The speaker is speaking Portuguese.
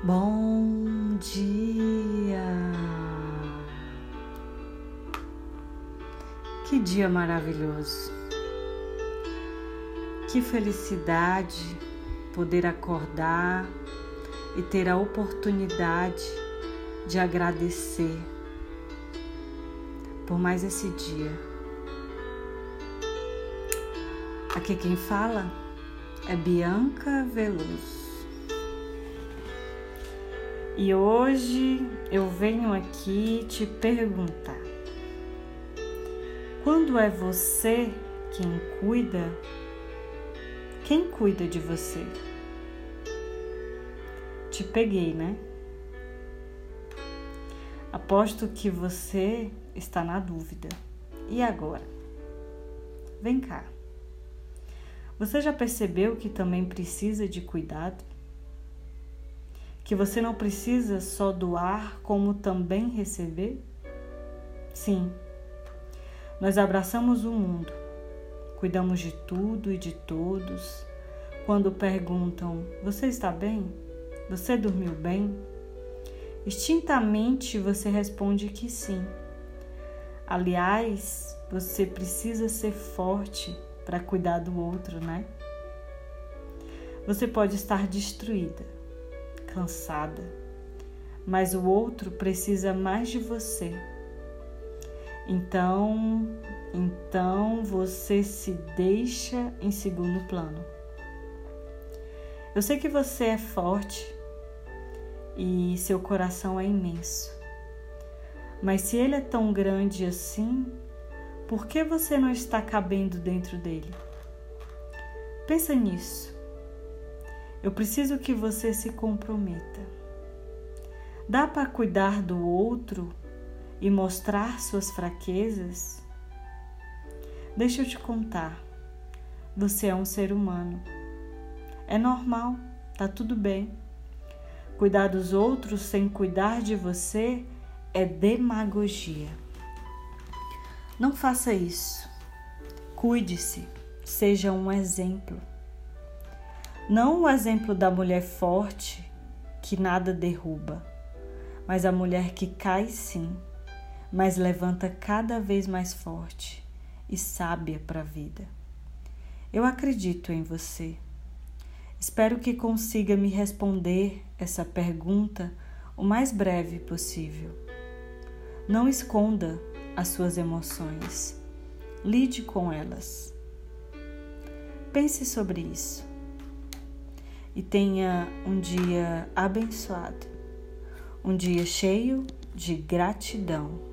Bom dia! Que dia maravilhoso! Que felicidade poder acordar e ter a oportunidade de agradecer por mais esse dia. Aqui quem fala é Bianca Veloso. E hoje eu venho aqui te perguntar: quando é você quem cuida? Quem cuida de você? Te peguei, né? Aposto que você está na dúvida. E agora? Vem cá. Você já percebeu que também precisa de cuidado? Que você não precisa só doar, como também receber? Sim, nós abraçamos o mundo, cuidamos de tudo e de todos. Quando perguntam: Você está bem? Você dormiu bem? Instintamente você responde que sim. Aliás, você precisa ser forte para cuidar do outro, né? Você pode estar destruída, cansada, mas o outro precisa mais de você. Então, então você se deixa em segundo plano. Eu sei que você é forte e seu coração é imenso. Mas se ele é tão grande assim, por que você não está cabendo dentro dele? Pensa nisso. Eu preciso que você se comprometa. Dá para cuidar do outro e mostrar suas fraquezas? Deixa eu te contar. Você é um ser humano. É normal, tá tudo bem. Cuidar dos outros sem cuidar de você é demagogia. Não faça isso. Cuide-se, seja um exemplo. Não o exemplo da mulher forte que nada derruba, mas a mulher que cai sim, mas levanta cada vez mais forte e sábia para a vida. Eu acredito em você. Espero que consiga me responder essa pergunta o mais breve possível. Não esconda as suas emoções. Lide com elas. Pense sobre isso e tenha um dia abençoado, um dia cheio de gratidão.